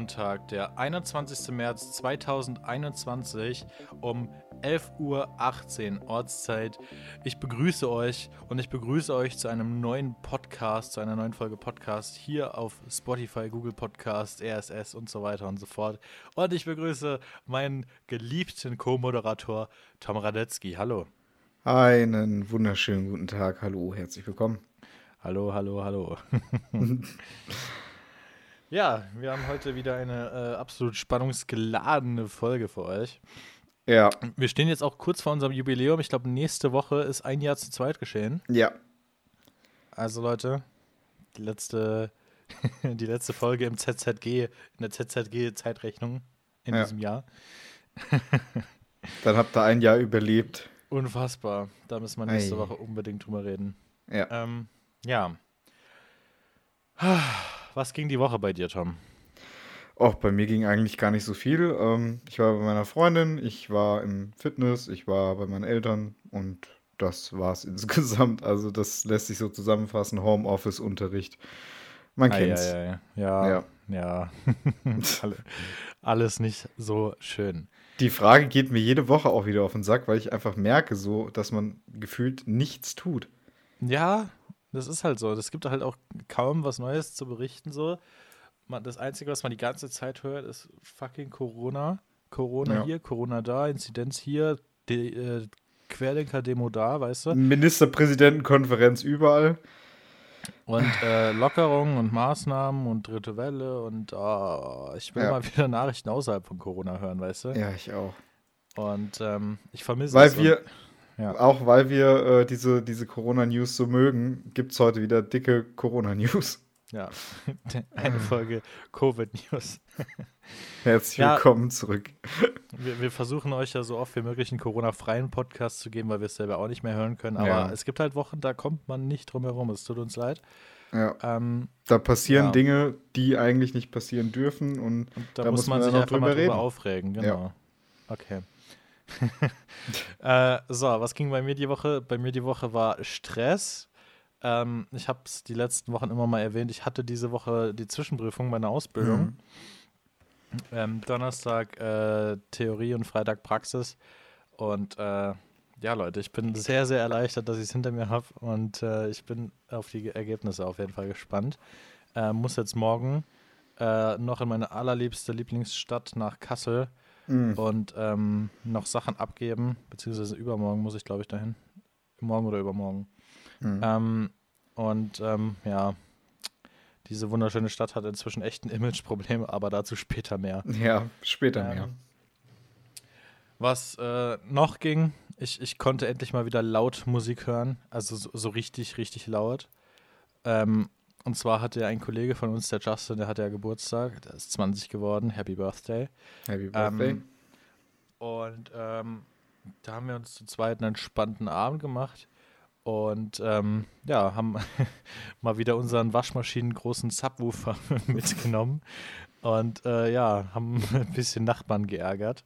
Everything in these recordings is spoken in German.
Sonntag, der 21. März 2021 um 11.18 Uhr Ortszeit. Ich begrüße euch und ich begrüße euch zu einem neuen Podcast, zu einer neuen Folge Podcast hier auf Spotify, Google Podcast, RSS und so weiter und so fort. Und ich begrüße meinen geliebten Co-Moderator Tom Radetzky. Hallo. Einen wunderschönen guten Tag. Hallo, herzlich willkommen. Hallo, hallo, hallo. ja, wir haben heute wieder eine äh, absolut spannungsgeladene Folge für euch. Ja. Wir stehen jetzt auch kurz vor unserem Jubiläum. Ich glaube, nächste Woche ist ein Jahr zu zweit geschehen. Ja. Also, Leute, die letzte, die letzte Folge im ZZG, in der ZZG-Zeitrechnung in Ja. diesem Jahr. Dann habt ihr ein Jahr überlebt. Unfassbar. Da müssen wir nächste Ei. Woche unbedingt drüber reden. Ja. Ähm, ja. Was ging die Woche bei dir, Tom? Och, bei mir ging eigentlich gar nicht so viel. Ähm, ich war bei meiner Freundin, ich war im Fitness, ich war bei meinen Eltern und das war's insgesamt. Also das lässt sich so zusammenfassen. Homeoffice, Unterricht. Man kennt's. Ei, ei, ei. Ja, ja. Ja. Alle, alles nicht so schön. Die Frage geht mir jede Woche auch wieder auf den Sack, weil ich einfach merke so, dass man gefühlt nichts tut. Ja, das ist halt so. Es gibt halt auch kaum was Neues zu berichten. So. Man, das Einzige, was man die ganze Zeit hört, ist fucking Corona. Corona Ja. hier, Corona da, Inzidenz hier, die, äh, Querdenker-Demo da, weißt du? Ministerpräsidentenkonferenz überall. Und äh, Lockerungen und Maßnahmen und dritte Welle und ah, ich will Ja. mal wieder Nachrichten außerhalb von Corona hören, weißt du? Ja, ich auch. Und ähm, ich vermisse Weil es. und- wir, ja. auch weil wir äh, diese, diese Corona-News so mögen, gibt es heute wieder dicke Corona-News. Ja, eine Folge Covid-News. Herzlich Ja. willkommen zurück. Wir, wir versuchen euch ja so oft wie möglich einen Corona-freien Podcast zu geben, weil wir es selber auch nicht mehr hören können. Aber Ja. es gibt halt Wochen, da kommt man nicht drum herum. Es tut uns leid. Ja, Ähm, da passieren Ja. Dinge, die eigentlich nicht passieren dürfen. Und und da, Da muss man man sich einfach mal drüber drüber reden. aufregen. Genau. Okay. äh, so, was ging bei mir die Woche? Bei mir die Woche war Stress. Ähm, ich habe es die letzten Wochen immer mal erwähnt. Ich hatte diese Woche die Zwischenprüfung meiner Ausbildung. Mhm. Ähm, Donnerstag äh, Theorie und Freitag Praxis. Und äh, ja, Leute, ich bin sehr, sehr erleichtert, dass ich es hinter mir habe. Und äh, ich bin auf die Ergebnisse auf jeden Fall gespannt. Äh, muss jetzt morgen äh, noch in meine allerliebste Lieblingsstadt nach Kassel Mhm. und ähm, noch Sachen abgeben. Beziehungsweise übermorgen muss ich, glaube ich, dahin. Morgen oder übermorgen. Mhm. Ähm, und ähm, ja, diese wunderschöne Stadt hat inzwischen echt ein Imageproblem, aber dazu später mehr. Ja, später mehr. Ähm, was äh, noch ging, ich, ich konnte endlich mal wieder laut Musik hören, also so, so richtig, richtig laut. Ähm, und zwar hatte ein Kollege von uns, der Justin, der hatte ja Geburtstag, der ist 20 geworden, Happy Birthday. Happy Birthday. Ähm, und ähm, da haben wir uns zu zweit einen entspannten Abend gemacht und ähm, ja, haben mal wieder unseren Waschmaschinen großen Subwoofer mitgenommen und äh, ja, haben ein bisschen Nachbarn geärgert.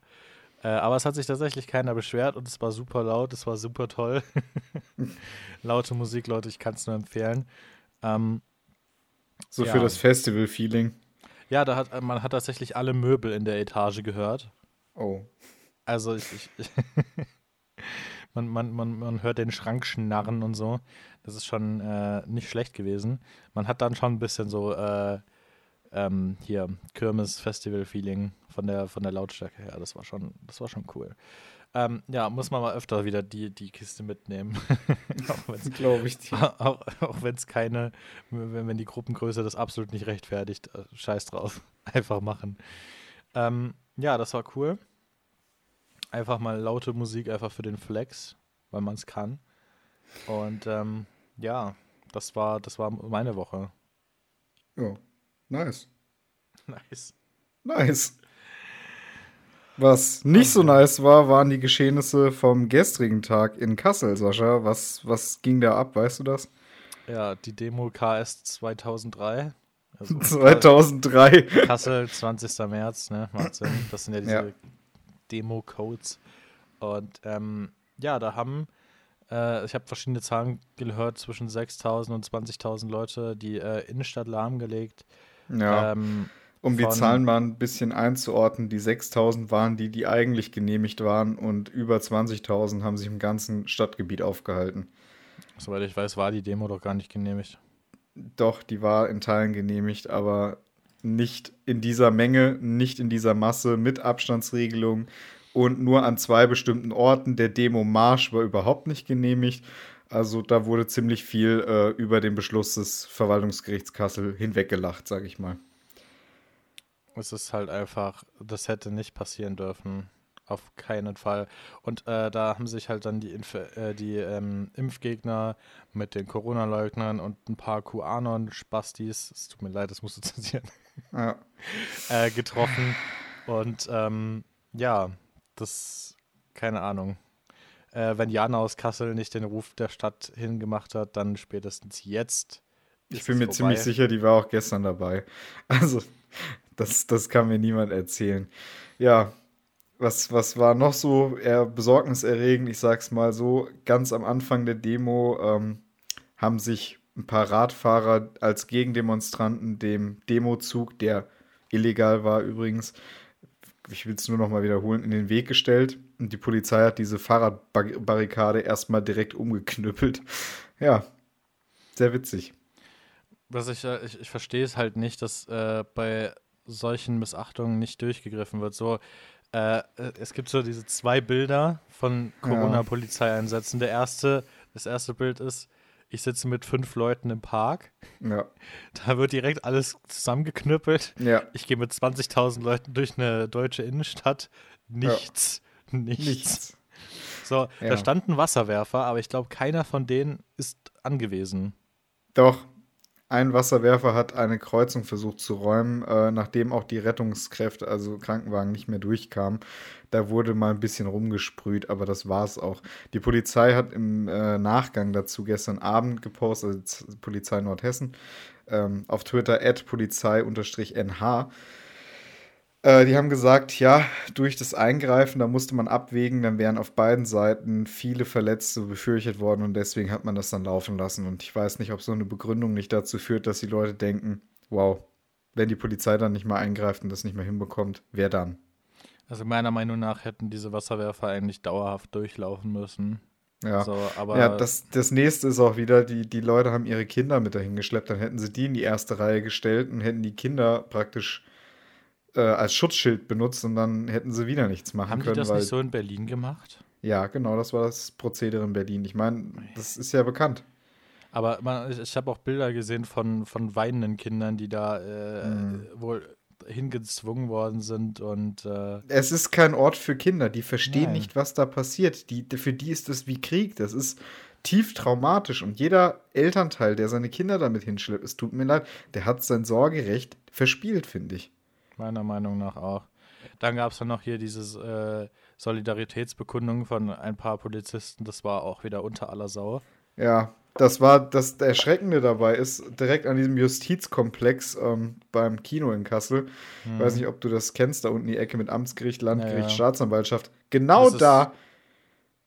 Äh, aber es hat sich tatsächlich keiner beschwert und es war super laut, es war super toll. Laute Musik, Leute, ich kann es nur empfehlen. Ähm, so ja. für das Festival-Feeling. ja, da hat man hat tatsächlich alle Möbel in der Etage gehört. Oh. Also ich, ich, ich man, man, man, man hört den Schrank schnarren und so. Das ist schon äh, nicht schlecht gewesen. Man hat dann schon ein bisschen so äh, ähm, hier Kirmes-Festival-Feeling von der, von der Lautstärke her. Das war schon, das war schon cool. Ähm, ja, muss man mal öfter wieder die, die Kiste mitnehmen. Glaube ich dir. auch, auch wenn es keine, wenn, wenn die Gruppengröße das absolut nicht rechtfertigt, äh, scheiß drauf. Einfach machen. Ähm, ja, das war cool. Einfach mal laute Musik einfach für den Flex, weil man es kann. Und ähm, ja, das war, das war meine Woche. Ja. Nice. Nice. Nice. Was nicht so nice war, waren die Geschehnisse vom gestrigen Tag in Kassel, Sascha. Was, was ging da ab, weißt du das? Ja, die Demo KS 2003. Also 2003. Kassel, 20. März, ne? Macht Sinn. Das sind ja diese Ja. Demo-Codes. Und ähm, ja, da haben, äh, ich habe verschiedene Zahlen gehört, zwischen 6.000 und 20.000 Leute die äh, Innenstadt lahmgelegt. Ja. Ähm, Um die Zahlen mal ein bisschen einzuordnen, die 6000 waren die, die eigentlich genehmigt waren und über 20.000 haben sich im ganzen Stadtgebiet aufgehalten. Soweit ich weiß, war die Demo doch gar nicht genehmigt. Doch, die war in Teilen genehmigt, aber nicht in dieser Menge, nicht in dieser Masse, mit Abstandsregelung und nur an zwei bestimmten Orten. Der Demo-Marsch war überhaupt nicht genehmigt. Also da wurde ziemlich viel äh, über den Beschluss des Verwaltungsgerichts Kassel hinweggelacht, sage ich mal. Es ist halt einfach, das hätte nicht passieren dürfen. Auf keinen Fall. Und äh, da haben sich halt dann die, Inf äh, die ähm, Impfgegner mit den Corona-Leugnern und ein paar QAnon-Spastis, es tut mir leid, das musst du zensieren, Ja. äh, getroffen. Und ähm, ja, das, keine Ahnung. Äh, wenn Jana aus Kassel nicht den Ruf der Stadt hingemacht hat, dann spätestens jetzt. Ich bin mir vorbei. ziemlich sicher, die war auch gestern dabei. Also, das, das kann mir niemand erzählen. Ja, was, was war noch so eher besorgniserregend? Ich sag's mal so: ganz am Anfang der Demo ähm, haben sich ein paar Radfahrer als Gegendemonstranten dem Demozug, der illegal war übrigens, ich will es nur noch mal wiederholen, in den Weg gestellt. Und die Polizei hat diese Fahrradbarrikade erstmal direkt umgeknüppelt. Ja, sehr witzig. Was ich, äh, ich, ich verstehe es halt nicht, dass äh, bei solchen Missachtungen nicht durchgegriffen wird. So, äh, äh, es gibt so diese zwei Bilder von Corona-Polizeieinsätzen. Der erste, das erste Bild ist, ich sitze mit fünf Leuten im Park. Ja, Da wird direkt alles zusammengeknüppelt. ja. Ich gehe mit 20.000 Leuten durch eine deutsche Innenstadt. Nichts. Nichts. Nichts. So, Ja. da stand ein Wasserwerfer, aber ich glaube, keiner von denen ist angewiesen. Doch, ein Wasserwerfer hat eine Kreuzung versucht zu räumen, äh, nachdem auch die Rettungskräfte, also Krankenwagen, nicht mehr durchkamen. Da wurde mal ein bisschen rumgesprüht, aber das war es auch. Die Polizei hat im äh, Nachgang dazu gestern Abend gepostet, also Polizei Nordhessen, ähm, auf Twitter polizei-nh. Äh, die haben gesagt, ja, durch das Eingreifen, da musste man abwägen, dann wären auf beiden Seiten viele Verletzte befürchtet worden und deswegen hat man das dann laufen lassen. Und ich weiß nicht, ob so eine Begründung nicht dazu führt, dass die Leute denken, wow, wenn die Polizei dann nicht mal eingreift und das nicht mehr hinbekommt, wer dann? Also meiner Meinung nach hätten diese Wasserwerfer eigentlich dauerhaft durchlaufen müssen. Ja. So, aber ja, das, das nächste ist auch wieder, die, die Leute haben ihre Kinder mit dahin geschleppt, dann hätten sie die in die erste Reihe gestellt und hätten die Kinder praktisch äh, als Schutzschild benutzt und dann hätten sie wieder nichts machen haben die können. das weil, nicht so in Berlin gemacht? Ja, genau, das war das Prozedere in Berlin. Ich meine, das ist ja bekannt. Aber man, ich, ich habe auch Bilder gesehen von, von weinenden Kindern, die da äh, Mhm. wohl hingezwungen worden sind und äh, Es ist kein Ort für Kinder, die verstehen Nein. nicht, was da passiert. Die, für die ist das wie Krieg, das ist tief traumatisch und jeder Elternteil, der seine Kinder damit hinschleppt, es tut mir leid, der hat sein Sorgerecht verspielt, finde ich. Meiner Meinung nach auch. Dann gab es dann noch hier dieses äh, Solidaritätsbekundung von ein paar Polizisten, das war auch wieder unter aller Sau. Ja, das war das Erschreckende dabei ist, direkt an diesem Justizkomplex ähm, beim Kino in Kassel. Ich weiß nicht, ob du das kennst, da unten die Ecke mit Amtsgericht, Landgericht, Ja, ja. Staatsanwaltschaft. Genau da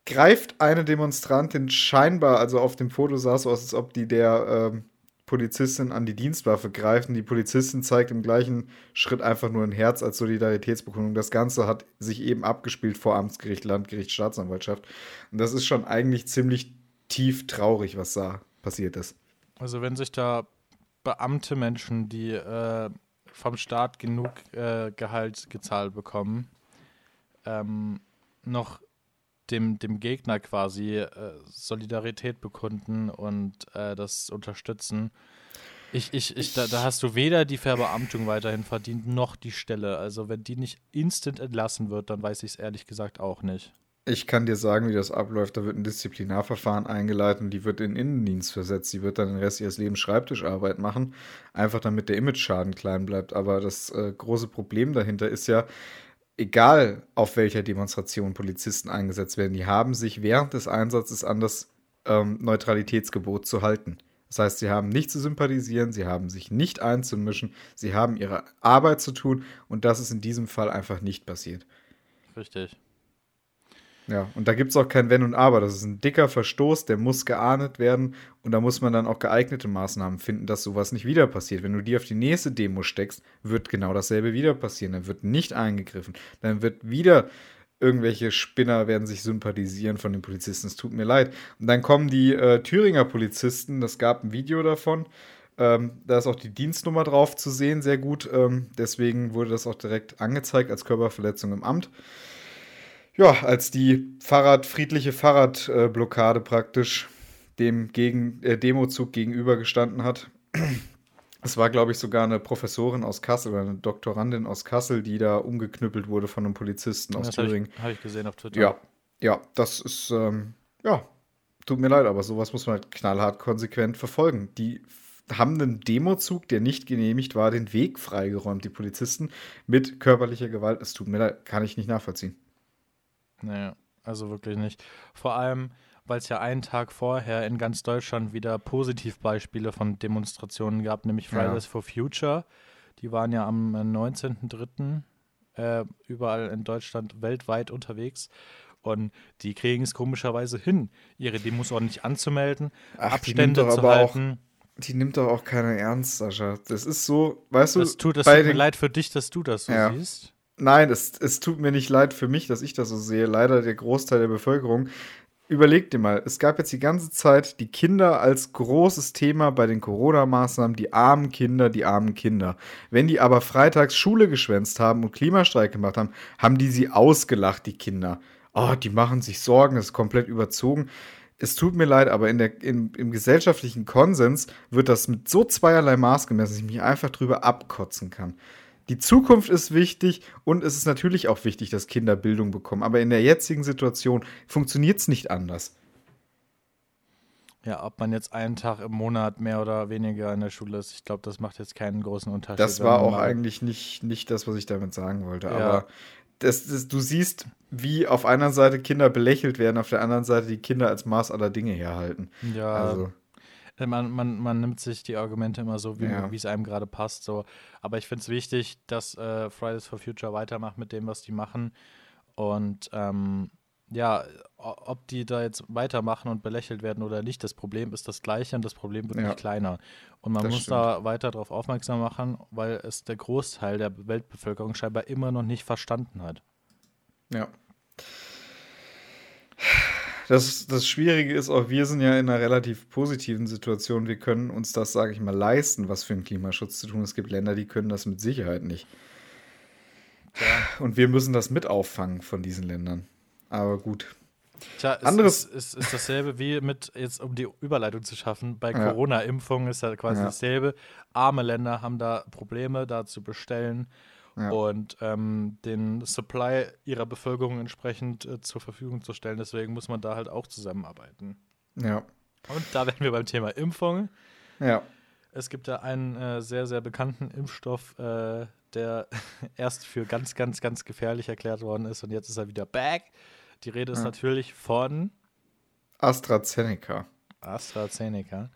greift eine Demonstrantin scheinbar, also auf dem Foto sah es so aus, als ob die der ähm, Polizistin an die Dienstwaffe greift. Und die Polizistin zeigt im gleichen Schritt einfach nur ein Herz als Solidaritätsbekundung. Das Ganze hat sich eben abgespielt vor Amtsgericht, Landgericht, Staatsanwaltschaft. Und das ist schon eigentlich ziemlich tief traurig, was da passiert ist. Also wenn sich da beamte Menschen, die äh, vom Staat genug äh, Gehalt gezahlt bekommen, ähm, noch dem, dem Gegner quasi äh, Solidarität bekunden und äh, das unterstützen. Ich, ich, ich, da, da hast du weder die Verbeamtung weiterhin verdient, noch die Stelle. Also wenn die nicht instant entlassen wird, dann weiß ich es ehrlich gesagt auch nicht. Ich kann dir sagen, wie das abläuft. Da wird ein Disziplinarverfahren eingeleitet und die wird in den Innendienst versetzt. Die wird dann den Rest ihres Lebens Schreibtischarbeit machen, einfach damit der Image-Schaden klein bleibt. Aber das äh, große Problem dahinter ist ja, egal auf welcher Demonstration Polizisten eingesetzt werden, die haben sich während des Einsatzes an das ähm, Neutralitätsgebot zu halten. Das heißt, sie haben nicht zu sympathisieren, sie haben sich nicht einzumischen, sie haben ihre Arbeit zu tun und das ist in diesem Fall einfach nicht passiert. Richtig. Ja, und da gibt es auch kein Wenn und Aber. Das ist ein dicker Verstoß, der muss geahndet werden und da muss man dann auch geeignete Maßnahmen finden, dass sowas nicht wieder passiert. Wenn du die auf die nächste Demo steckst, wird genau dasselbe wieder passieren. Dann wird nicht eingegriffen. Dann wird wieder irgendwelche Spinner werden sich sympathisieren von den Polizisten. Es tut mir leid. Und dann kommen die äh, Thüringer Polizisten, das gab ein Video davon. Ähm, da ist auch die Dienstnummer drauf zu sehen, sehr gut. Ähm, deswegen wurde das auch direkt angezeigt als Körperverletzung im Amt ja, als die Fahrrad, friedliche Fahrradblockade praktisch dem gegen, äh, Demozug gegenübergestanden hat. Es war, glaube ich, sogar eine Professorin aus Kassel oder eine Doktorandin aus Kassel, die da umgeknüppelt wurde von einem Polizisten aus das Thüringen. Habe ich, hab ich, gesehen auf Twitter. Ja, ja, das ist, ähm, ja, tut mir leid, aber sowas muss man halt knallhart konsequent verfolgen. Die haben einen Demozug, der nicht genehmigt war, den Weg freigeräumt, die Polizisten, mit körperlicher Gewalt. Es tut mir leid, kann ich nicht nachvollziehen. Nee, also wirklich nicht. Vor allem, weil es ja einen Tag vorher in ganz Deutschland wieder Positivbeispiele von Demonstrationen gab, nämlich Fridays ja. for Future. Die waren ja am 19.03. Äh, überall in Deutschland weltweit unterwegs. Und die kriegen es komischerweise hin, ihre Demos ordentlich anzumelden, Ach, Abstände zu halten. Auch, die nimmt doch auch keiner ernst, Sascha. Das ist so, weißt du. Das tut, das tut mir leid für dich, dass du das so ja. siehst. Nein, es, es tut mir nicht leid für mich, dass ich das so sehe. Leider der Großteil der Bevölkerung. Überleg dir mal, es gab jetzt die ganze Zeit die Kinder als großes Thema bei den Corona-Maßnahmen, die armen Kinder, die armen Kinder. Wenn die aber freitags Schule geschwänzt haben und Klimastreik gemacht haben, haben die sie ausgelacht, die Kinder. Oh, die machen sich Sorgen, das ist komplett überzogen. Es tut mir leid, aber in der, in, im gesellschaftlichen Konsens wird das mit so zweierlei Maß gemessen, dass ich mich einfach drüber abkotzen kann die Zukunft ist wichtig und es ist natürlich auch wichtig, dass Kinder Bildung bekommen. Aber in der jetzigen Situation funktioniert es nicht anders. Ja, ob man jetzt einen Tag im Monat mehr oder weniger in der Schule ist, ich glaube, das macht jetzt keinen großen Unterschied. Das war auch eigentlich nicht, nicht das, was ich damit sagen wollte. Ja. Aber das, das, du siehst, wie auf einer Seite Kinder belächelt werden, auf der anderen Seite die Kinder als Maß aller Dinge herhalten. Ja. Also. Äh, man, man, man nimmt sich die Argumente immer so, wie ja. es einem gerade passt. So. Aber ich finde es wichtig, dass äh, Fridays for Future weitermacht mit dem, was die machen. Und ähm, ja, ob die da jetzt weitermachen und belächelt werden oder nicht, das Problem ist das gleiche und das Problem wird ja. nicht kleiner. Und man das muss stimmt. da weiter darauf aufmerksam machen, weil es der Großteil der Weltbevölkerung scheinbar immer noch nicht verstanden hat. Ja. Das, das Schwierige ist auch, wir sind ja in einer relativ positiven Situation. Wir können uns das, sage ich mal, leisten, was für einen Klimaschutz zu tun. Es gibt Länder, die können das mit Sicherheit nicht. Ja. Und wir müssen das mit auffangen von diesen Ländern. Aber gut. Tja, Anderes ist, ist, ist, dasselbe wie mit, jetzt um die Überleitung zu schaffen, bei ja. Corona-Impfungen ist ja quasi ja. dasselbe. Arme Länder haben da Probleme, da zu bestellen ja. und ähm, den Supply ihrer Bevölkerung entsprechend äh, zur Verfügung zu stellen. Deswegen muss man da halt auch zusammenarbeiten. Ja. Und da wären wir beim Thema Impfung. Ja. Es gibt da einen äh, sehr, sehr bekannten Impfstoff, äh, der erst für ganz, ganz, ganz gefährlich erklärt worden ist und jetzt ist er wieder back. Die Rede ist ja. natürlich von AstraZeneca. AstraZeneca.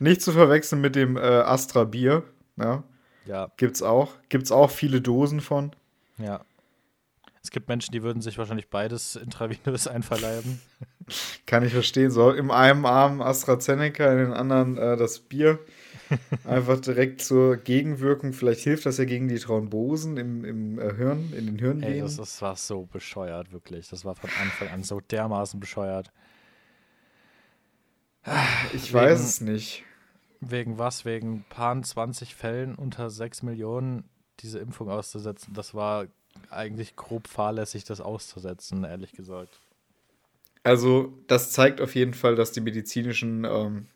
Nicht zu verwechseln mit dem äh, Astra Bier. Ja. Ja. Gibt's auch. Gibt's auch viele Dosen von. Ja. Es gibt Menschen, die würden sich wahrscheinlich beides intravenös einverleiben. Kann ich verstehen. So, im einen Arm AstraZeneca, in den anderen äh, das Bier. Einfach direkt zur Gegenwirkung. Vielleicht hilft das ja gegen die Thrombosen im, im äh, Hirn, in den Hirnvenen. Ey, das, das war so bescheuert, wirklich. Das war von Anfang an so dermaßen bescheuert. Ich Wegen, weiß es nicht. Wegen was? Wegen paar 20 Fällen unter 6 Millionen diese Impfung auszusetzen. Das war eigentlich grob fahrlässig, das auszusetzen, ehrlich gesagt. Also, das zeigt auf jeden Fall, dass die medizinischen ähm,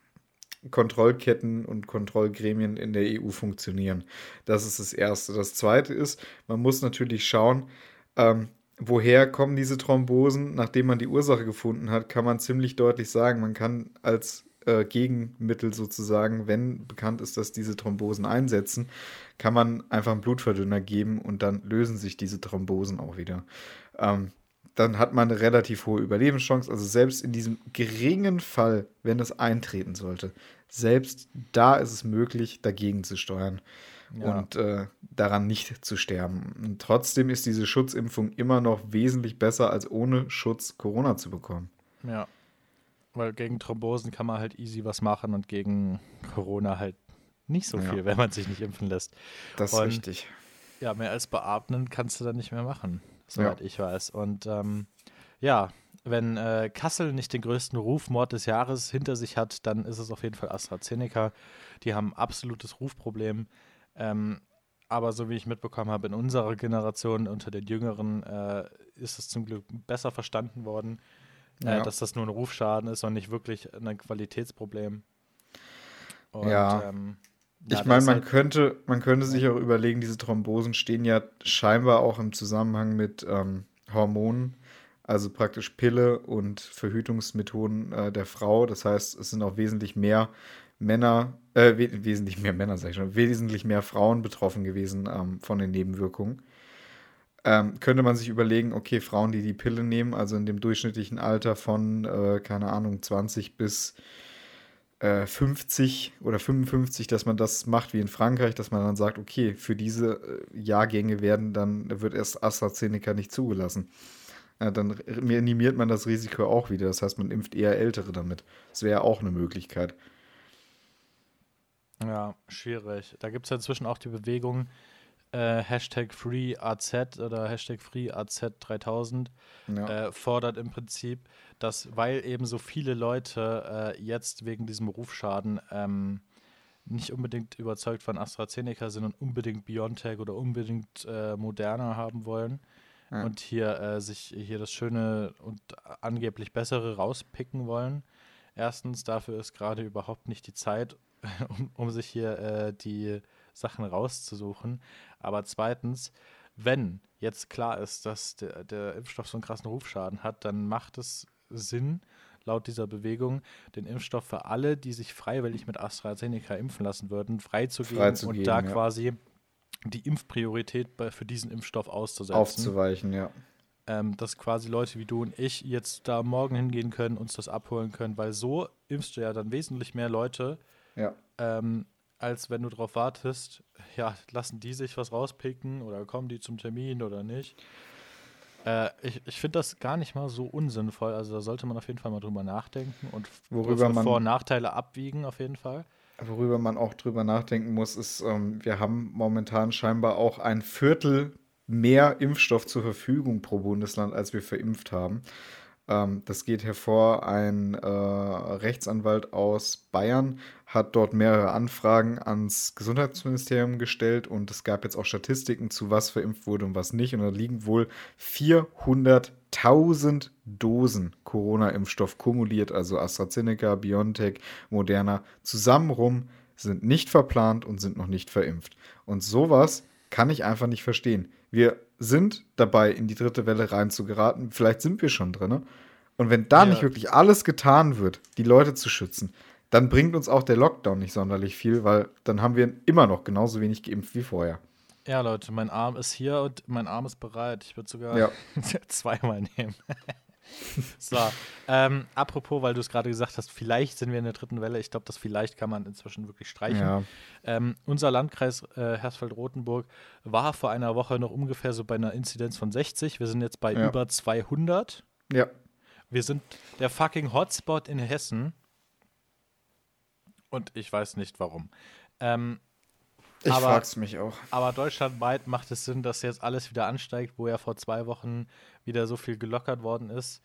Kontrollketten und Kontrollgremien in der EU funktionieren. Das ist das Erste. Das Zweite ist, man muss natürlich schauen, ähm, woher kommen diese Thrombosen. Nachdem man die Ursache gefunden hat, kann man ziemlich deutlich sagen, man kann als äh, Gegenmittel sozusagen, wenn bekannt ist, dass diese Thrombosen einsetzen, kann man einfach einen Blutverdünner geben und dann lösen sich diese Thrombosen auch wieder. Ähm, dann hat man eine relativ hohe Überlebenschance. Also selbst in diesem geringen Fall, wenn es eintreten sollte, selbst da ist es möglich, dagegen zu steuern. ja. und äh, daran nicht zu sterben. Und trotzdem ist diese Schutzimpfung immer noch wesentlich besser, als ohne Schutz Corona zu bekommen. Ja, weil gegen Thrombosen kann man halt easy was machen und gegen Corona halt nicht so viel, ja. wenn man sich nicht impfen lässt. Das ist und, richtig. Ja, mehr als beatmen kannst du dann nicht mehr machen, soweit ja. ich weiß. Und ähm, ja, wenn äh, Kassel nicht den größten Rufmord des Jahres hinter sich hat, dann ist es auf jeden Fall AstraZeneca. Die haben ein absolutes Rufproblem. Ähm, aber so wie ich mitbekommen habe, in unserer Generation unter den Jüngeren äh, ist es zum Glück besser verstanden worden, äh, ja. dass das nur ein Rufschaden ist und nicht wirklich ein Qualitätsproblem. Und, ja. Ähm, ja, ich meine, man halt könnte, man könnte sich auch überlegen, diese Thrombosen stehen ja scheinbar auch im Zusammenhang mit ähm, Hormonen, also praktisch Pille und Verhütungsmethoden äh, der Frau. Das heißt, es sind auch wesentlich mehr Männer, äh, we wesentlich mehr Männer, sag ich schon, wesentlich mehr Frauen betroffen gewesen ähm, von den Nebenwirkungen. Ähm, könnte man sich überlegen, okay, Frauen, die die Pille nehmen, also in dem durchschnittlichen Alter von, äh, keine Ahnung, 20 bis 50 äh, oder 55, dass man das macht wie in Frankreich, dass man dann sagt, okay, für diese äh, Jahrgänge werden dann, wird erst AstraZeneca nicht zugelassen. Äh, dann minimiert man das Risiko auch wieder. Das heißt, man impft eher Ältere damit. Das wäre auch eine Möglichkeit. Ja, schwierig. Da gibt es ja inzwischen auch die Bewegung äh, Hashtag FreeAZ oder Hashtag FreeAZ3000 ja. äh, fordert im Prinzip, dass, weil eben so viele Leute äh, jetzt wegen diesem Rufschaden ähm, nicht unbedingt überzeugt von AstraZeneca sind und unbedingt BioNTech oder unbedingt äh, Moderna haben wollen ja. und hier äh, sich hier das Schöne und angeblich Bessere rauspicken wollen. Erstens, dafür ist gerade überhaupt nicht die Zeit, um, um sich hier äh, die Sachen rauszusuchen. Aber zweitens, wenn jetzt klar ist, dass der, der Impfstoff so einen krassen Rufschaden hat, dann macht es Sinn, laut dieser Bewegung, den Impfstoff für alle, die sich freiwillig mit AstraZeneca impfen lassen würden, freizugeben Freizugeben, und da ja. quasi die Impfpriorität bei, für diesen Impfstoff auszusetzen. Aufzuweichen, ja. Ähm, dass quasi Leute wie du und ich jetzt da morgen hingehen können, uns das abholen können, weil so impfst du ja dann wesentlich mehr Leute, ja. ähm, als wenn du darauf wartest, ja, lassen die sich was rauspicken oder kommen die zum Termin oder nicht. Äh, ich ich finde das gar nicht mal so unsinnvoll. Also da sollte man auf jeden Fall mal drüber nachdenken und worüber man, Vor- und Nachteile abwiegen auf jeden Fall. Worüber man auch drüber nachdenken muss, ist, ähm, wir haben momentan scheinbar auch ein Viertel mehr Impfstoff zur Verfügung pro Bundesland, als wir verimpft haben. Ähm, das geht hervor, ein äh, Rechtsanwalt aus Bayern hat dort mehrere Anfragen ans Gesundheitsministerium gestellt und es gab jetzt auch Statistiken zu, was verimpft wurde und was nicht. Und da liegen wohl 400.000 Dosen Corona-Impfstoff kumuliert, also AstraZeneca, BioNTech, Moderna, zusammen rum, sind nicht verplant und sind noch nicht verimpft. Und sowas kann ich einfach nicht verstehen. Wir sind dabei, in die dritte Welle reinzugeraten. Vielleicht sind wir schon drin. Und wenn da ja. nicht wirklich alles getan wird, die Leute zu schützen, dann bringt uns auch der Lockdown nicht sonderlich viel, weil dann haben wir immer noch genauso wenig geimpft wie vorher. Ja, Leute, mein Arm ist hier und mein Arm ist bereit. Ich würde sogar ja. zweimal nehmen. so, ähm, apropos, weil du es gerade gesagt hast, vielleicht sind wir in der dritten Welle. Ich glaube, das vielleicht kann man inzwischen wirklich streichen. Ja. Ähm, unser Landkreis äh, Hersfeld-Rotenburg war vor einer Woche noch ungefähr so bei einer Inzidenz von 60. Wir sind jetzt bei ja. über 200. Ja. Wir sind der fucking Hotspot in Hessen. Und ich weiß nicht warum. Ähm, ich aber, frag's mich auch. Aber deutschlandweit macht es Sinn, dass jetzt alles wieder ansteigt, wo ja vor zwei Wochen wieder so viel gelockert worden ist.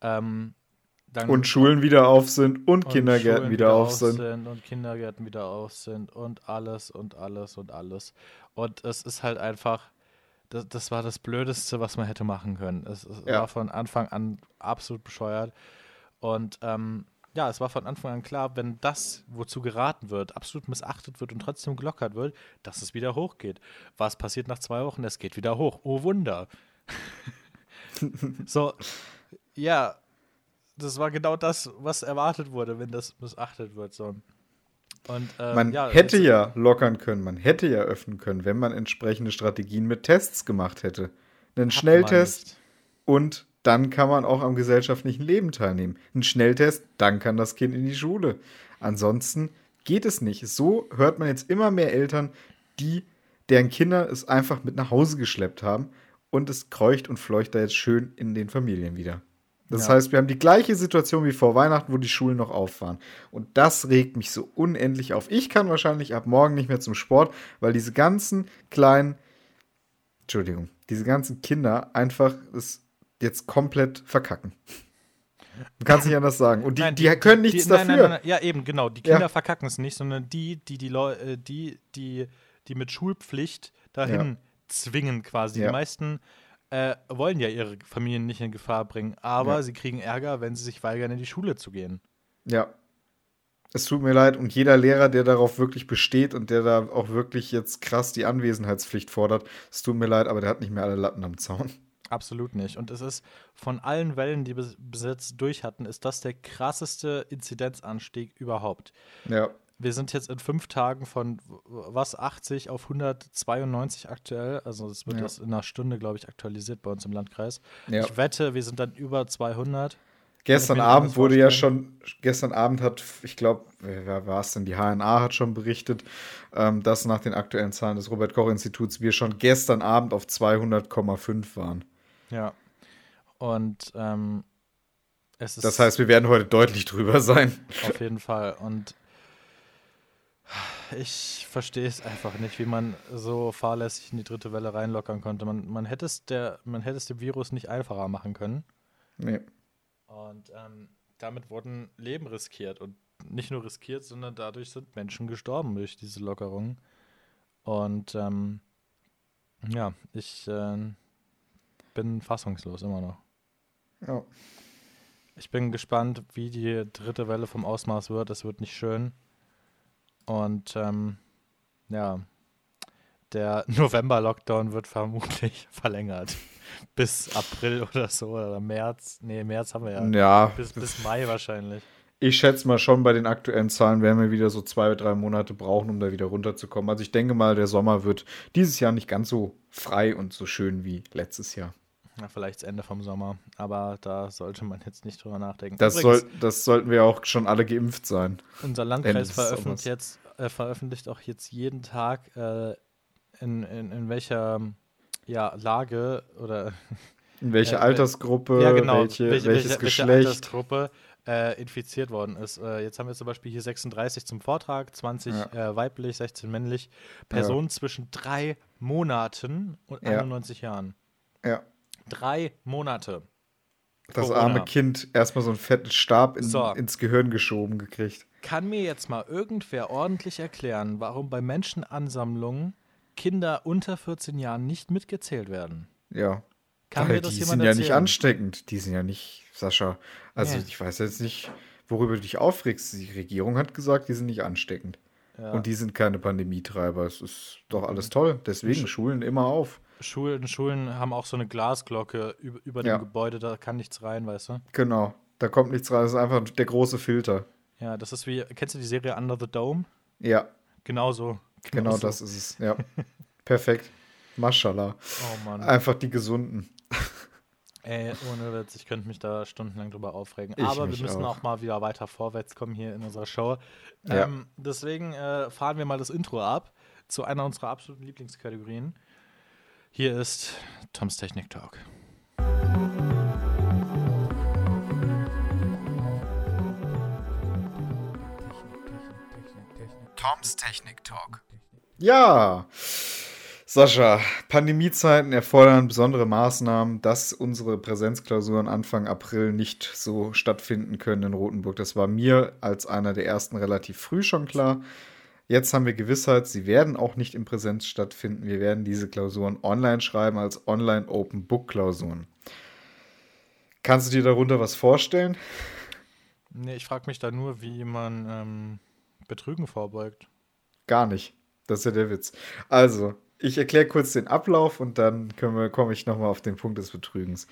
Ähm, und Schulen wieder auf sind und, und Kindergärten wieder, wieder, auf sind. sind. Und Kindergärten wieder auf sind und alles und alles und alles. Und es ist halt einfach, das, das war das Blödeste, was man hätte machen können. Es, es ja. war von Anfang an absolut bescheuert. Und ähm, ja, es war von Anfang an klar, wenn das, wozu geraten wird, absolut missachtet wird und trotzdem gelockert wird, dass es wieder hochgeht. Was passiert nach zwei Wochen? Es geht wieder hoch. Oh Wunder. so, ja, das war genau das, was erwartet wurde, wenn das missachtet wird. So. Und, ähm, man ja, hätte ja lockern können, man hätte ja öffnen können, wenn man entsprechende Strategien mit Tests gemacht hätte. Einen Schnelltest und dann kann man auch am gesellschaftlichen Leben teilnehmen. Ein Schnelltest, dann kann das Kind in die Schule. Ansonsten geht es nicht. So hört man jetzt immer mehr Eltern, die, deren Kinder es einfach mit nach Hause geschleppt haben und es kreucht und fleucht da jetzt schön in den Familien wieder. Das ja. heißt, wir haben die gleiche Situation wie vor Weihnachten, wo die Schulen noch auf waren. Und das regt mich so unendlich auf. Ich kann wahrscheinlich ab morgen nicht mehr zum Sport, weil diese ganzen kleinen, Entschuldigung, diese ganzen Kinder einfach das jetzt komplett verkacken. Du kannst nicht anders sagen. Und die, nein, die, die können nichts die, nein, dafür. Nein, ja, eben, genau. Die Kinder ja. verkacken es nicht, sondern die, die, die, Leu äh, die, die, die mit Schulpflicht dahin ja. zwingen quasi. Ja. Die meisten äh, wollen ja ihre Familien nicht in Gefahr bringen, aber sie kriegen Ärger, wenn sie sich weigern, in die Schule zu gehen. Ja. Es tut mir leid und jeder Lehrer, der darauf wirklich besteht und der da auch wirklich jetzt krass die Anwesenheitspflicht fordert, es tut mir leid, aber der hat nicht mehr alle Latten am Zaun. Absolut nicht. Und es ist von allen Wellen, die wir bis jetzt durch hatten, ist das der krasseste Inzidenzanstieg überhaupt. Ja. Wir sind jetzt in fünf Tagen von was 80 auf 192 aktuell. Also es wird ja. das in einer Stunde, glaube ich, aktualisiert bei uns im Landkreis. Ja. Ich wette, wir sind dann über 200. Gestern Abend wurde ja schon, gestern Abend hat, ich glaube, wer war es denn? Die HNA hat schon berichtet, ähm, dass nach den aktuellen Zahlen des Robert-Koch-Instituts wir schon gestern Abend auf 200,5 waren. Ja. Und ähm, es ist. Das heißt, wir werden heute deutlich drüber sein. Auf jeden Fall. Und ich verstehe es einfach nicht, wie man so fahrlässig in die dritte Welle reinlockern konnte. Man, man, hätte, es der, man hätte es dem Virus nicht einfacher machen können. Nee. Und ähm, damit wurden Leben riskiert. Und nicht nur riskiert, sondern dadurch sind Menschen gestorben durch diese Lockerung. Und ähm, ja, ich äh, bin fassungslos immer noch. Ja. Ich bin gespannt, wie die dritte Welle vom Ausmaß wird. Es wird nicht schön. Und ähm, ja, der November-Lockdown wird vermutlich verlängert. bis April oder so oder März. Nee, März haben wir ja. Ja. Bis, bis Mai wahrscheinlich. Ich schätze mal schon, bei den aktuellen Zahlen werden wir wieder so zwei, drei Monate brauchen, um da wieder runterzukommen. Also ich denke mal, der Sommer wird dieses Jahr nicht ganz so frei und so schön wie letztes Jahr. Ja, vielleicht das Ende vom Sommer, aber da sollte man jetzt nicht drüber nachdenken. Das, Übrigens, soll, das sollten wir auch schon alle geimpft sein. Unser Landkreis veröffentlicht, jetzt, äh, veröffentlicht auch jetzt jeden Tag, äh, in, in, in welcher ja, Lage oder in welcher äh, Altersgruppe, ja, genau, welche, welche, welches welche, Geschlecht. Welche Altersgruppe äh, infiziert worden ist. Äh, jetzt haben wir zum Beispiel hier 36 zum Vortrag, 20 ja. Äh, weiblich, 16 männlich. Personen ja. zwischen drei Monaten und 91 Jahren. Ja. Drei Monate. Das Corona. arme Kind erstmal so einen fetten Stab in, so. ins Gehirn geschoben gekriegt. Kann mir jetzt mal irgendwer ordentlich erklären, warum bei Menschenansammlungen Kinder unter 14 Jahren nicht mitgezählt werden. Ja. Kann Weil mir das die jemand sind ja nicht ansteckend. Die sind ja nicht, Sascha. Also nee. ich weiß jetzt nicht, worüber du dich aufregst. Die Regierung hat gesagt, die sind nicht ansteckend. Ja. Und die sind keine Pandemietreiber. Es ist doch alles toll. Deswegen Sch Schulen immer auf. Schulen, Schulen haben auch so eine Glasglocke über, über dem ja. Gebäude, da kann nichts rein, weißt du? Genau, da kommt nichts rein, das ist einfach der große Filter. Ja, das ist wie, kennst du die Serie Under the Dome? Ja. Genauso. Genau, genau das ist es, ja. Perfekt. Maschallah. Oh Mann. Einfach die Gesunden. Ey, ohne Witz, ich könnte mich da stundenlang drüber aufregen. Ich Aber wir müssen auch. auch. mal wieder weiter vorwärts kommen hier in unserer Show. Ja. Ähm, deswegen äh, fahren wir mal das Intro ab zu einer unserer absoluten Lieblingskategorien. Hier ist Toms Technik Talk. Toms Technik Talk. Ja, Sascha, Pandemiezeiten erfordern besondere Maßnahmen, dass unsere Präsenzklausuren Anfang April nicht so stattfinden können in Rothenburg. Das war mir als einer der ersten relativ früh schon klar. Jetzt haben wir Gewissheit, sie werden auch nicht in Präsenz stattfinden. Wir werden diese Klausuren online schreiben als Online Open Book Klausuren. Kannst du dir darunter was vorstellen? Nee, ich frage mich da nur, wie man ähm, Betrügen vorbeugt. Gar nicht. Das ist ja der Witz. Also, ich erkläre kurz den Ablauf und dann komme ich nochmal auf den Punkt des Betrügens.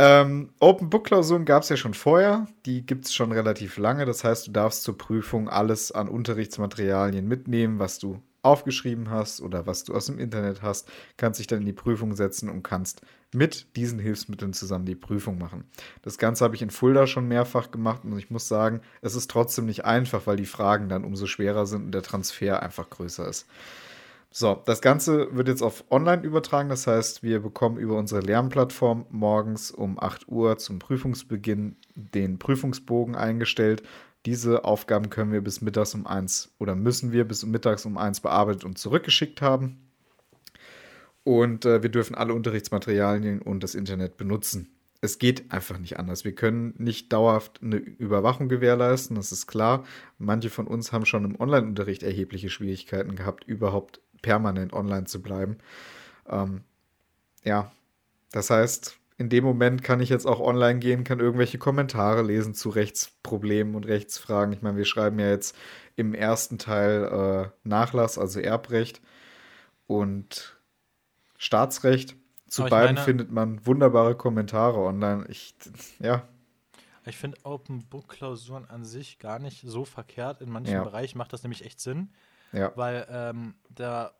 Ähm, Open Book Klausuren gab es ja schon vorher. Die gibt es schon relativ lange. Das heißt, du darfst zur Prüfung alles an Unterrichtsmaterialien mitnehmen, was du aufgeschrieben hast oder was du aus dem Internet hast, kannst dich dann in die Prüfung setzen und kannst mit diesen Hilfsmitteln zusammen die Prüfung machen. Das Ganze habe ich in Fulda schon mehrfach gemacht und ich muss sagen, es ist trotzdem nicht einfach, weil die Fragen dann umso schwerer sind und der Transfer einfach größer ist. So, das Ganze wird jetzt auf online übertragen. Das heißt, wir bekommen über unsere Lernplattform morgens um 8 Uhr zum Prüfungsbeginn den Prüfungsbogen eingestellt. Diese Aufgaben können wir bis mittags um 1 oder müssen wir bis mittags um 1 bearbeitet und zurückgeschickt haben. Und äh, wir dürfen alle Unterrichtsmaterialien und das Internet benutzen. Es geht einfach nicht anders. Wir können nicht dauerhaft eine Überwachung gewährleisten, das ist klar. Manche von uns haben schon im Online-Unterricht erhebliche Schwierigkeiten gehabt, überhaupt permanent online zu bleiben. Ähm, ja, das heißt, in dem Moment kann ich jetzt auch online gehen, kann irgendwelche Kommentare lesen zu Rechtsproblemen und Rechtsfragen. Ich meine, wir schreiben ja jetzt im ersten Teil äh, Nachlass, also Erbrecht und Staatsrecht. Zu beiden meine, findet man wunderbare Kommentare online. Ich, ja. Ich finde Open Book Klausuren an sich gar nicht so verkehrt. In manchen ja. Bereichen macht das nämlich echt Sinn. Ja. Weil ähm, da,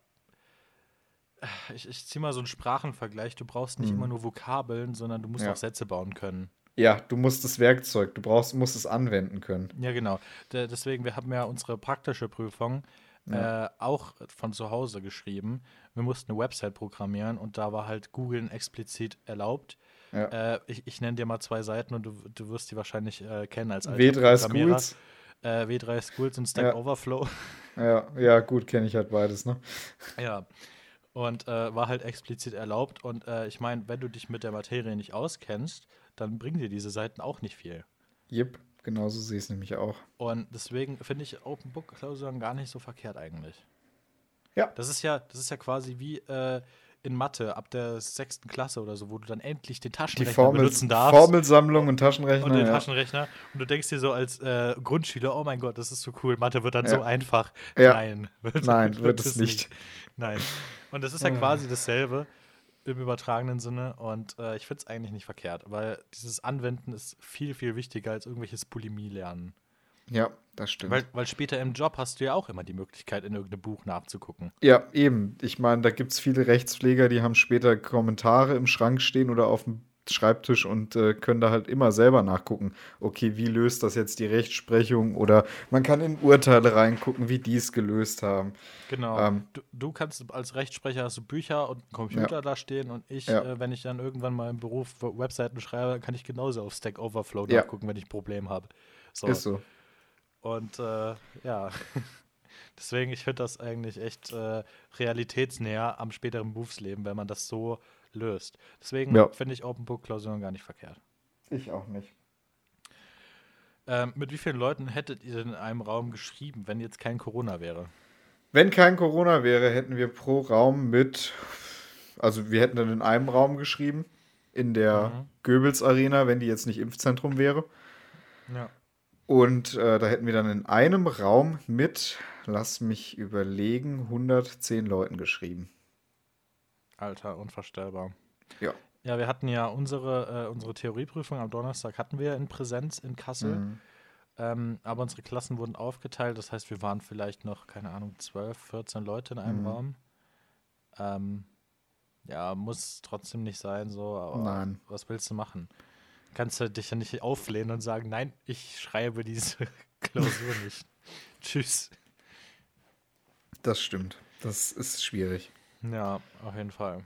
ich, ich ziehe mal so einen Sprachenvergleich, du brauchst nicht mhm. immer nur Vokabeln, sondern du musst ja. auch Sätze bauen können. Ja, du musst das Werkzeug, du brauchst, musst es anwenden können. Ja, genau. De deswegen, wir haben ja unsere praktische Prüfung ja. äh, auch von zu Hause geschrieben. Wir mussten eine Website programmieren und da war halt Googlen explizit erlaubt. Ja. Äh, ich, ich nenne dir mal zwei Seiten und du, du wirst die wahrscheinlich äh, kennen als W3 Schools. Äh, W3 Schools und Stack ja. Overflow. Ja, ja, gut, kenne ich halt beides, ne? Ja. Und äh, war halt explizit erlaubt. Und äh, ich meine, wenn du dich mit der Materie nicht auskennst, dann bringen dir diese Seiten auch nicht viel. Yep, genauso sehe ich es nämlich auch. Und deswegen finde ich Open Book Klausuren gar nicht so verkehrt eigentlich. Ja. Das ist ja, das ist ja quasi wie äh, in Mathe ab der sechsten Klasse oder so, wo du dann endlich den Taschenrechner Formel, benutzen darfst. Formelsammlung und Taschenrechner. Und den ja. Taschenrechner. Und du denkst dir so als äh, Grundschüler, oh mein Gott, das ist so cool. Mathe wird dann ja. so einfach. Ja. Nein, wird, Nein, wird, wird es nicht. nicht. Nein. Und das ist ja quasi dasselbe im übertragenen Sinne. Und äh, ich finde es eigentlich nicht verkehrt, weil dieses Anwenden ist viel, viel wichtiger als irgendwelches Polemie lernen. Ja, das stimmt. Weil, weil später im Job hast du ja auch immer die Möglichkeit, in irgendeinem Buch nachzugucken. Ja, eben. Ich meine, da gibt es viele Rechtspfleger, die haben später Kommentare im Schrank stehen oder auf dem Schreibtisch und äh, können da halt immer selber nachgucken, okay, wie löst das jetzt die Rechtsprechung oder man kann in Urteile reingucken, wie die es gelöst haben. Genau. Ähm, du, du, kannst als Rechtsprecher hast du Bücher und einen Computer ja. da stehen und ich, ja. äh, wenn ich dann irgendwann mal im Beruf Webseiten schreibe, kann ich genauso auf Stack Overflow ja. nachgucken, wenn ich ein Problem habe. So. Ist so. Und äh, ja, deswegen, ich finde das eigentlich echt äh, realitätsnäher am späteren Berufsleben, wenn man das so löst. Deswegen ja. finde ich Open Book Klausuren gar nicht verkehrt. Ich auch nicht. Ähm, mit wie vielen Leuten hättet ihr denn in einem Raum geschrieben, wenn jetzt kein Corona wäre? Wenn kein Corona wäre, hätten wir pro Raum mit, also wir hätten dann in einem Raum geschrieben, in der mhm. Goebbels Arena, wenn die jetzt nicht Impfzentrum wäre. Ja. Und äh, da hätten wir dann in einem Raum mit, lass mich überlegen, 110 Leuten geschrieben. Alter, unvorstellbar. Ja. Ja, wir hatten ja unsere, äh, unsere Theorieprüfung am Donnerstag hatten wir in Präsenz in Kassel. Mhm. Ähm, aber unsere Klassen wurden aufgeteilt. Das heißt, wir waren vielleicht noch, keine Ahnung, 12, 14 Leute in einem mhm. Raum. Ähm, ja, muss trotzdem nicht sein, so. Aber Nein. Was willst du machen? Kannst du dich ja nicht auflehnen und sagen, nein, ich schreibe diese Klausur nicht. Tschüss. Das stimmt. Das ist schwierig. Ja, auf jeden Fall.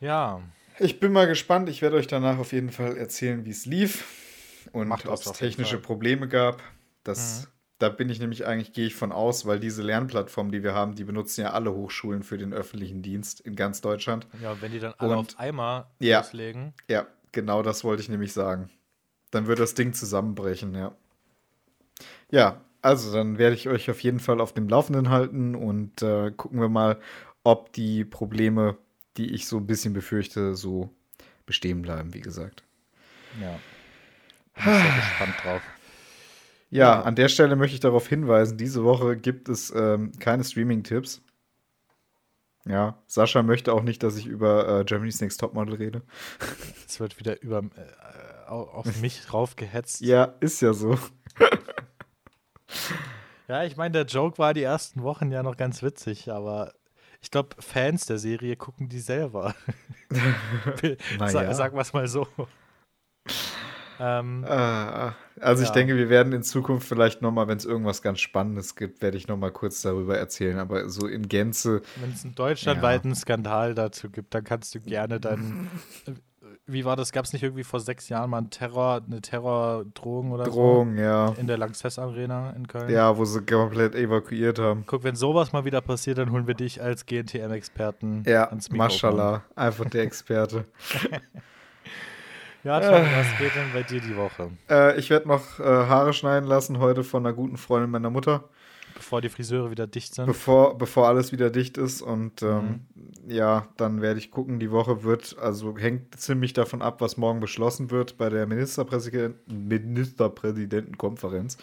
Ja. Ich bin mal gespannt. Ich werde euch danach auf jeden Fall erzählen, wie es lief und ob es technische Probleme gab. Das, mhm. Da bin ich nämlich eigentlich, gehe ich von aus, weil diese Lernplattform, die wir haben, die benutzen ja alle Hochschulen für den öffentlichen Dienst in ganz Deutschland. Ja, wenn die dann alle und, auf einmal ja, loslegen. Ja, Genau das wollte ich nämlich sagen. Dann wird das Ding zusammenbrechen, ja. Ja, also dann werde ich euch auf jeden Fall auf dem Laufenden halten und äh, gucken wir mal, ob die Probleme, die ich so ein bisschen befürchte, so bestehen bleiben, wie gesagt. Ja. Bin sehr gespannt drauf. Ja, ja, an der Stelle möchte ich darauf hinweisen, diese Woche gibt es ähm, keine Streaming-Tipps. Ja, Sascha möchte auch nicht, dass ich über äh, Germany's Next Topmodel rede. Es wird wieder über äh, auf mich raufgehetzt. Ja, ist ja so. ja, ich meine, der Joke war die ersten Wochen ja noch ganz witzig, aber ich glaube, Fans der Serie gucken die selber. naja. sag, sag was mal so. Ähm, Ah, also ich Ja. denke, wir werden in Zukunft vielleicht nochmal, wenn es irgendwas ganz Spannendes gibt, werde ich nochmal kurz darüber erzählen. Aber so in Gänze, Wenn es einen deutschlandweiten Skandal dazu gibt, dann kannst du gerne dann. Wie war das? Gab es nicht irgendwie vor sechs Jahren mal einen Terror, eine Terrordrohung oder Drohungen, ja. so? In der Lanxess Arena in Köln? Ja, wo sie komplett evakuiert haben. Guck, wenn sowas mal wieder passiert, dann holen wir dich als GNTM-Experten Ja, ans Mikrofon. Mashallah, einfach der Experte. Ja, Tom, was geht denn bei dir die Woche? äh, ich werde noch äh, Haare schneiden lassen heute von einer guten Freundin meiner Mutter, Bevor die Friseure wieder dicht sind. bevor, bevor alles wieder dicht ist. Und ähm, ja, dann werde ich gucken. Die Woche wird, also hängt ziemlich davon ab, was morgen beschlossen wird bei der Ministerpräsident Ministerpräsidentenkonferenz.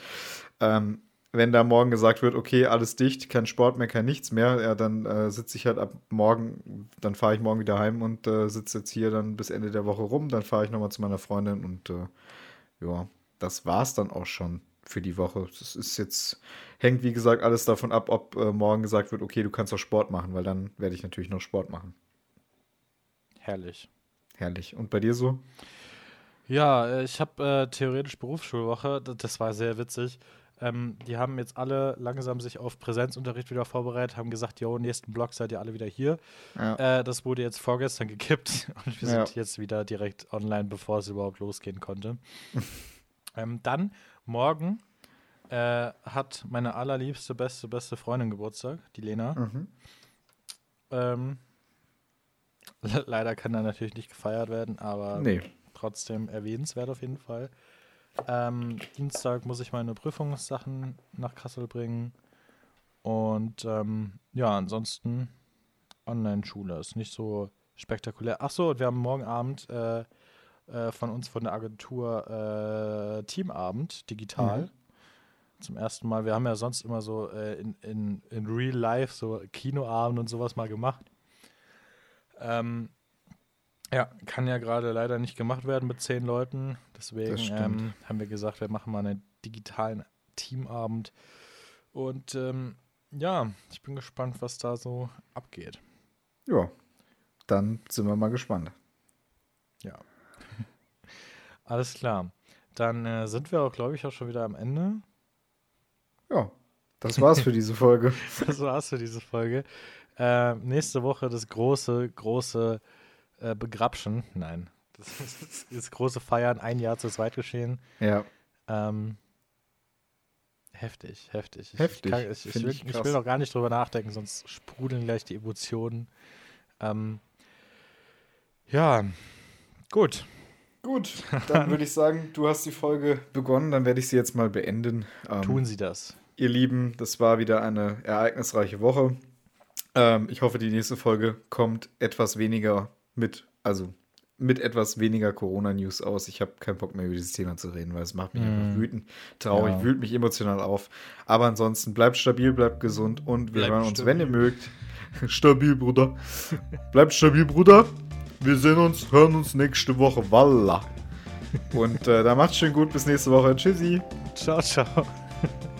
Ähm, wenn da morgen gesagt wird, okay, alles dicht, kein Sport mehr, kein nichts mehr, ja, dann äh, sitze ich halt ab morgen, dann fahre ich morgen wieder heim und äh, sitze jetzt hier dann bis Ende der Woche rum. Dann fahre ich nochmal zu meiner Freundin und äh, ja, das war's dann auch schon für die Woche. Das ist jetzt, hängt wie gesagt alles davon ab, ob äh, morgen gesagt wird, okay, du kannst auch Sport machen, weil dann werde ich natürlich noch Sport machen. Herrlich. Herrlich. Und bei dir so? Ja, äh, ich habe äh, theoretisch Berufsschulwoche. Das war sehr witzig. Ähm, die haben jetzt alle langsam sich auf Präsenzunterricht wieder vorbereitet, haben gesagt, jo, nächsten Block seid ihr alle wieder hier. Ja. Äh, das wurde jetzt vorgestern gekippt und wir Ja. sind jetzt wieder direkt online, bevor es überhaupt losgehen konnte. ähm, dann morgen äh, hat meine allerliebste, beste, beste Freundin Geburtstag, die Lena. Mhm. Ähm, le- leider kann da natürlich nicht gefeiert werden, aber Nee. trotzdem erwähnenswert auf jeden Fall. Ähm, Dienstag muss ich meine Prüfungssachen nach Kassel bringen. Und ähm, ja, ansonsten Online-Schule ist nicht so spektakulär. Achso, und wir haben morgen Abend äh, äh, von uns von der Agentur äh, Teamabend digital. Mhm. Zum ersten Mal. Wir haben ja sonst immer so äh, in, in, in Real Life so Kinoabend und sowas mal gemacht. Ähm, ja, kann ja gerade leider nicht gemacht werden mit zehn Leuten. Deswegen ähm, haben wir gesagt, wir machen mal einen digitalen Teamabend. Und ähm, ja, ich bin gespannt, was da so abgeht. Ja. Dann sind wir mal gespannt. Ja. Alles klar. Dann äh, sind wir auch, glaube ich, auch schon wieder am Ende. Ja. Das war's für diese Folge. Das war's für diese Folge. Äh, nächste Woche das große, große äh, Begrabschen. Nein. Das ist das große Feiern, ein Jahr zu zweit geschehen. Ja. Ähm, heftig, heftig. Ich, Heftig, Ich, kann, ich, ich, will, ich will auch gar nicht drüber nachdenken, sonst sprudeln gleich die Emotionen. Ähm, ja, gut. Gut, dann würde ich sagen, du hast die Folge begonnen, dann werde ich sie jetzt mal beenden. Ähm, Tun Sie das. Ihr Lieben, das war wieder eine ereignisreiche Woche. Ähm, ich hoffe, die nächste Folge kommt etwas weniger mit, also mit etwas weniger Corona-News aus. Ich habe keinen Bock mehr über dieses Thema zu reden, weil es macht mich einfach wütend, traurig, Ja. wühlt mich emotional auf. Aber ansonsten bleibt stabil, bleibt gesund und wir Bleibt hören uns, stabil. wenn ihr mögt. stabil, Bruder. Bleibt stabil, Bruder. Wir sehen uns, hören uns nächste Woche. Walla. Und äh, da macht's schön gut. Bis nächste Woche. Tschüssi. Ciao, ciao.